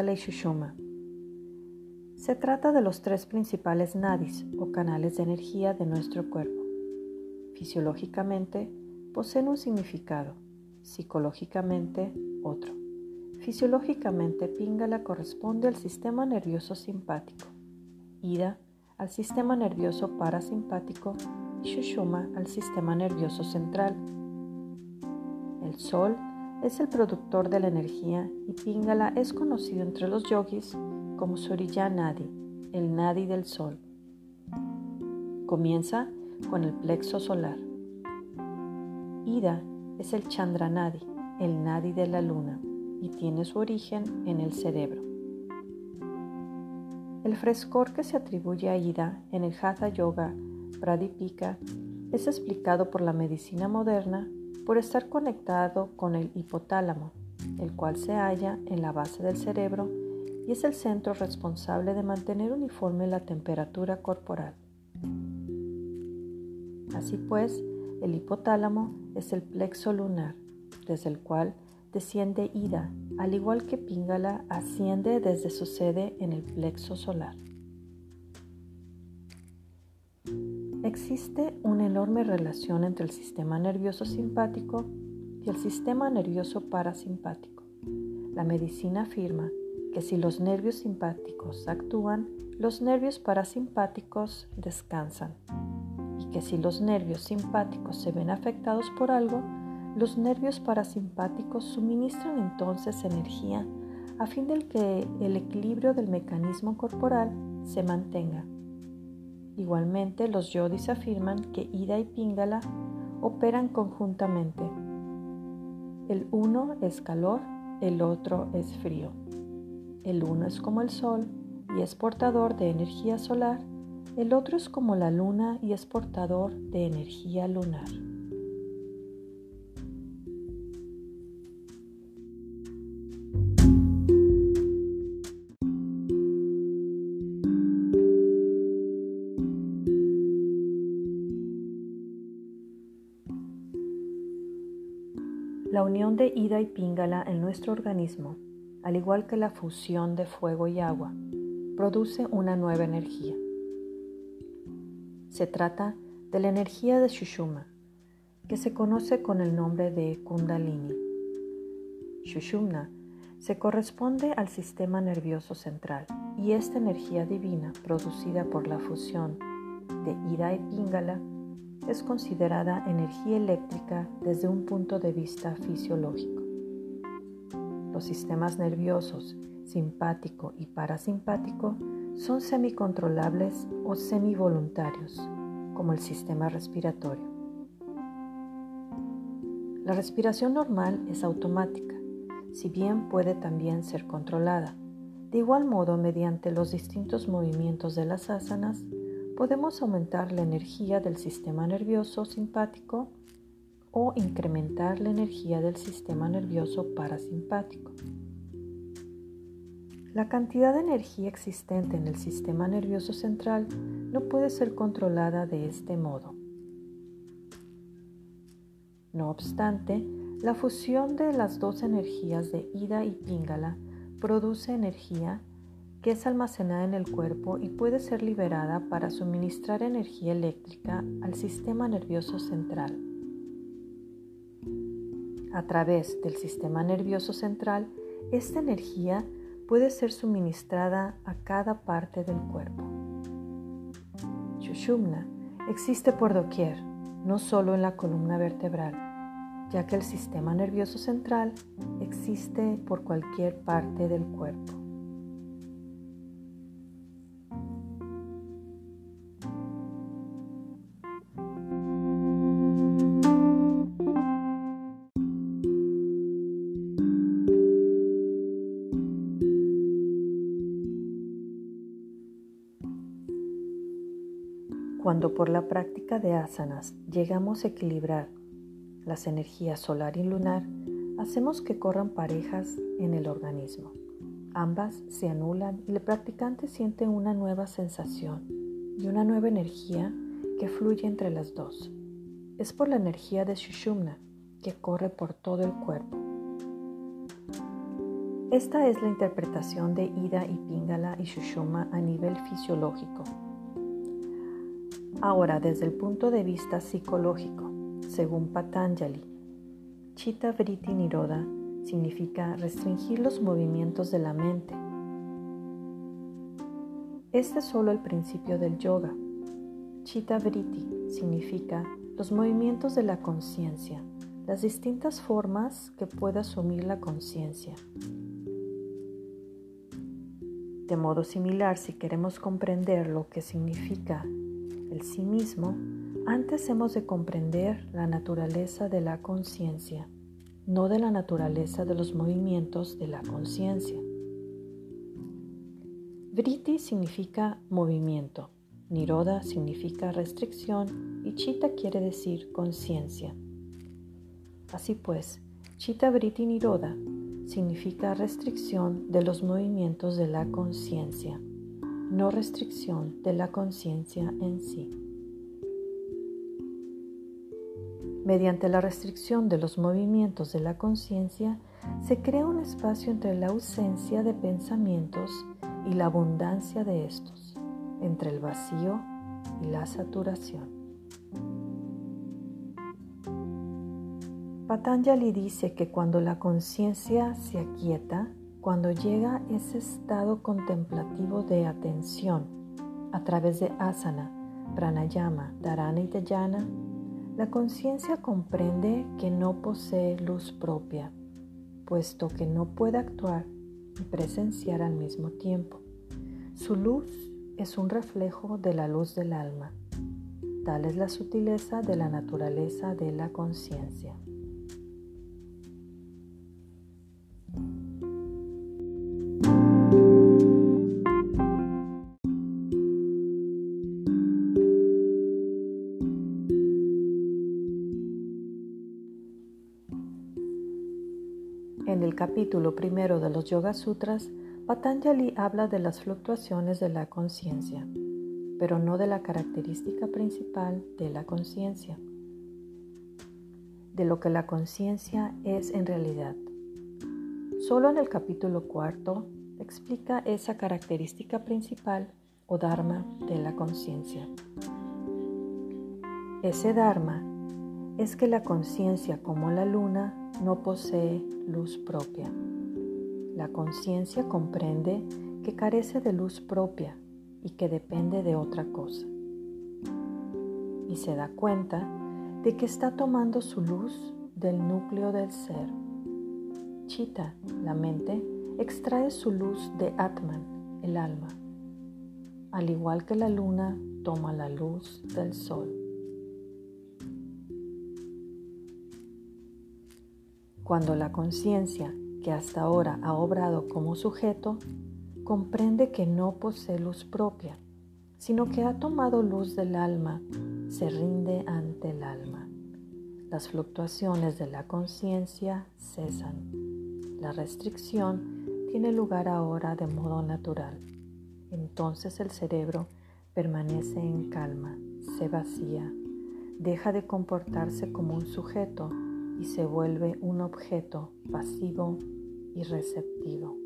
Y Shushuma. Se trata de los tres principales nadis o canales de energía de nuestro cuerpo. Fisiológicamente poseen un significado, psicológicamente otro. Fisiológicamente Pingala corresponde al sistema nervioso simpático, Ida al sistema nervioso parasimpático y Shushuma al sistema nervioso central. El Sol es el productor de la energía y Pingala es conocido entre los yogis como Surya Nadi, el Nadi del Sol. Comienza con el plexo solar. Ida es el Chandra Nadi, el Nadi de la luna, y tiene su origen en el cerebro. El frescor que se atribuye a Ida en el Hatha Yoga Pradipika es explicado por la medicina moderna por estar conectado con el hipotálamo, el cual se halla en la base del cerebro y es el centro responsable de mantener uniforme la temperatura corporal. Así pues, el hipotálamo es el plexo lunar, desde el cual desciende Ida, al igual que Pingala asciende desde su sede en el plexo solar. Existe una enorme relación entre el sistema nervioso simpático y el sistema nervioso parasimpático. La medicina afirma que si los nervios simpáticos actúan, los nervios parasimpáticos descansan y que si los nervios simpáticos se ven afectados por algo, los nervios parasimpáticos suministran entonces energía a fin de que el equilibrio del mecanismo corporal se mantenga. Igualmente, los yodis afirman que Ida y Pingala operan conjuntamente. El uno es calor, el otro es frío. El uno es como el sol y es portador de energía solar, el otro es como la luna y es portador de energía lunar. La unión de Ida y Pingala en nuestro organismo, al igual que la fusión de fuego y agua, produce una nueva energía. Se trata de la energía de Shushuma, que se conoce con el nombre de Kundalini. Shushumna se corresponde al sistema nervioso central y esta energía divina producida por la fusión de Ida y Pingala es considerada energía eléctrica desde un punto de vista fisiológico. Los sistemas nerviosos simpático y parasimpático son semicontrolables o semivoluntarios, como el sistema respiratorio. La respiración normal es automática, si bien puede también ser controlada. De igual modo, mediante los distintos movimientos de las asanas, podemos aumentar la energía del sistema nervioso simpático o incrementar la energía del sistema nervioso parasimpático. La cantidad de energía existente en el sistema nervioso central no puede ser controlada de este modo. No obstante, la fusión de las dos energías de Ida y Pingala produce energía que es almacenada en el cuerpo y puede ser liberada para suministrar energía eléctrica al sistema nervioso central. A través del sistema nervioso central, esta energía puede ser suministrada a cada parte del cuerpo. Shushumna existe por doquier, no solo en la columna vertebral, ya que el sistema nervioso central existe por cualquier parte del cuerpo. Cuando por la práctica de asanas llegamos a equilibrar las energías solar y lunar, hacemos que corran parejas en el organismo. Ambas se anulan y el practicante siente una nueva sensación y una nueva energía que fluye entre las dos. Es por la energía de Shushumna que corre por todo el cuerpo. Esta es la interpretación de Ida y Pingala y Shushuma a nivel fisiológico. Ahora, desde el punto de vista psicológico, según Patanjali, Chitta Vritti Niroda significa restringir los movimientos de la mente. Este es solo el principio del yoga. Chitta Vritti significa los movimientos de la conciencia, las distintas formas que puede asumir la conciencia. De modo similar, si queremos comprender lo que significa el sí mismo, antes hemos de comprender la naturaleza de la conciencia, no de la naturaleza de los movimientos de la conciencia. Vritti significa movimiento, Niroda significa restricción y Chitta quiere decir conciencia. Así pues, Chitta Vritti Niroda significa restricción de los movimientos de la conciencia, no restricción de la conciencia en sí. Mediante la restricción de los movimientos de la conciencia, se crea un espacio entre la ausencia de pensamientos y la abundancia de estos, entre el vacío y la saturación. Patanjali dice que cuando la conciencia se aquieta, cuando llega ese estado contemplativo de atención a través de asana, pranayama, dharana y dhyana, la conciencia comprende que no posee luz propia, puesto que no puede actuar y presenciar al mismo tiempo. Su luz es un reflejo de la luz del alma. Tal es la sutileza de la naturaleza de la conciencia. En el capítulo primero de los Yoga Sutras, Patanjali habla de las fluctuaciones de la conciencia, pero no de la característica principal de la conciencia, de lo que la conciencia es en realidad. Solo en el capítulo cuarto explica esa característica principal o dharma de la conciencia. Ese dharma es que la conciencia como la luna no posee luz propia. La conciencia comprende que carece de luz propia y que depende de otra cosa. Y se da cuenta de que está tomando su luz del núcleo del ser. Chita, la mente, extrae su luz de Atman, el alma, al igual que la luna toma la luz del sol. Cuando la conciencia, que hasta ahora ha obrado como sujeto, comprende que no posee luz propia, sino que ha tomado luz del alma, se rinde ante el alma. Las fluctuaciones de la conciencia cesan. La restricción tiene lugar ahora de modo natural. Entonces el cerebro permanece en calma, se vacía, deja de comportarse como un sujeto y se vuelve un objeto pasivo y receptivo.